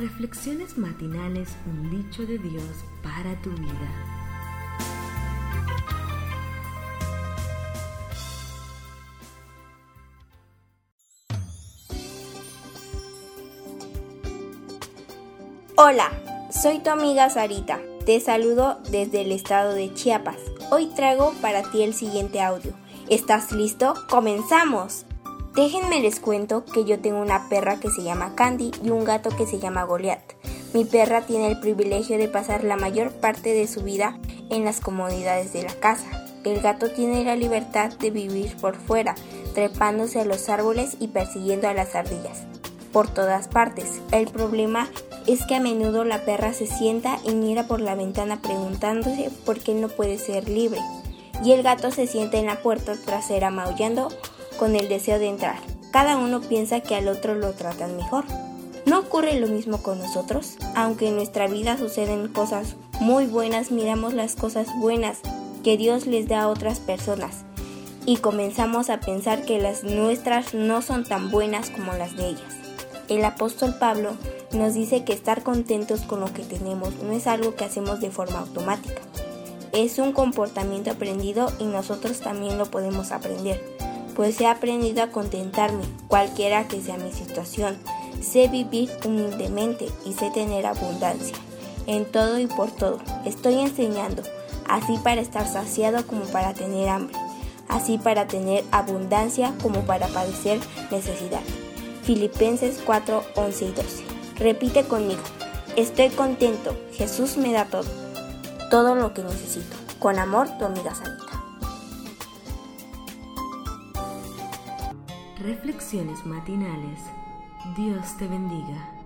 Reflexiones matinales, un dicho de Dios para tu vida. Hola, soy tu amiga Sarita. Te saludo desde el estado de Chiapas. Hoy traigo para ti el siguiente audio. ¿Estás listo? ¡Comenzamos! Déjenme les cuento que yo tengo una perra que se llama Candy y un gato que se llama Goliath. Mi perra tiene el privilegio de pasar la mayor parte de su vida en las comodidades de la casa. El gato tiene la libertad de vivir por fuera, trepándose a los árboles y persiguiendo a las ardillas. Por todas partes. El problema es que a menudo la perra se sienta y mira por la ventana preguntándose por qué no puede ser libre. Y el gato se sienta en la puerta trasera maullando con el deseo de entrar. Cada uno piensa que al otro lo tratan mejor. ¿No ocurre lo mismo con nosotros? Aunque en nuestra vida suceden cosas muy buenas, miramos las cosas buenas que Dios les da a otras personas y comenzamos a pensar que las nuestras no son tan buenas como las de ellas. El apóstol Pablo nos dice que estar contentos con lo que tenemos no es algo que hacemos de forma automática. Es un comportamiento aprendido y nosotros también lo podemos aprender pues he aprendido a contentarme, cualquiera que sea mi situación. Sé vivir humildemente y sé tener abundancia. En todo y por todo. Estoy enseñando, así para estar saciado como para tener hambre, así para tener abundancia como para padecer necesidad. Filipenses 4, 11 y 12. Repite conmigo. Estoy contento. Jesús me da todo. Todo lo que necesito. Con amor, tu amiga Santa. Reflexiones matinales. Dios te bendiga.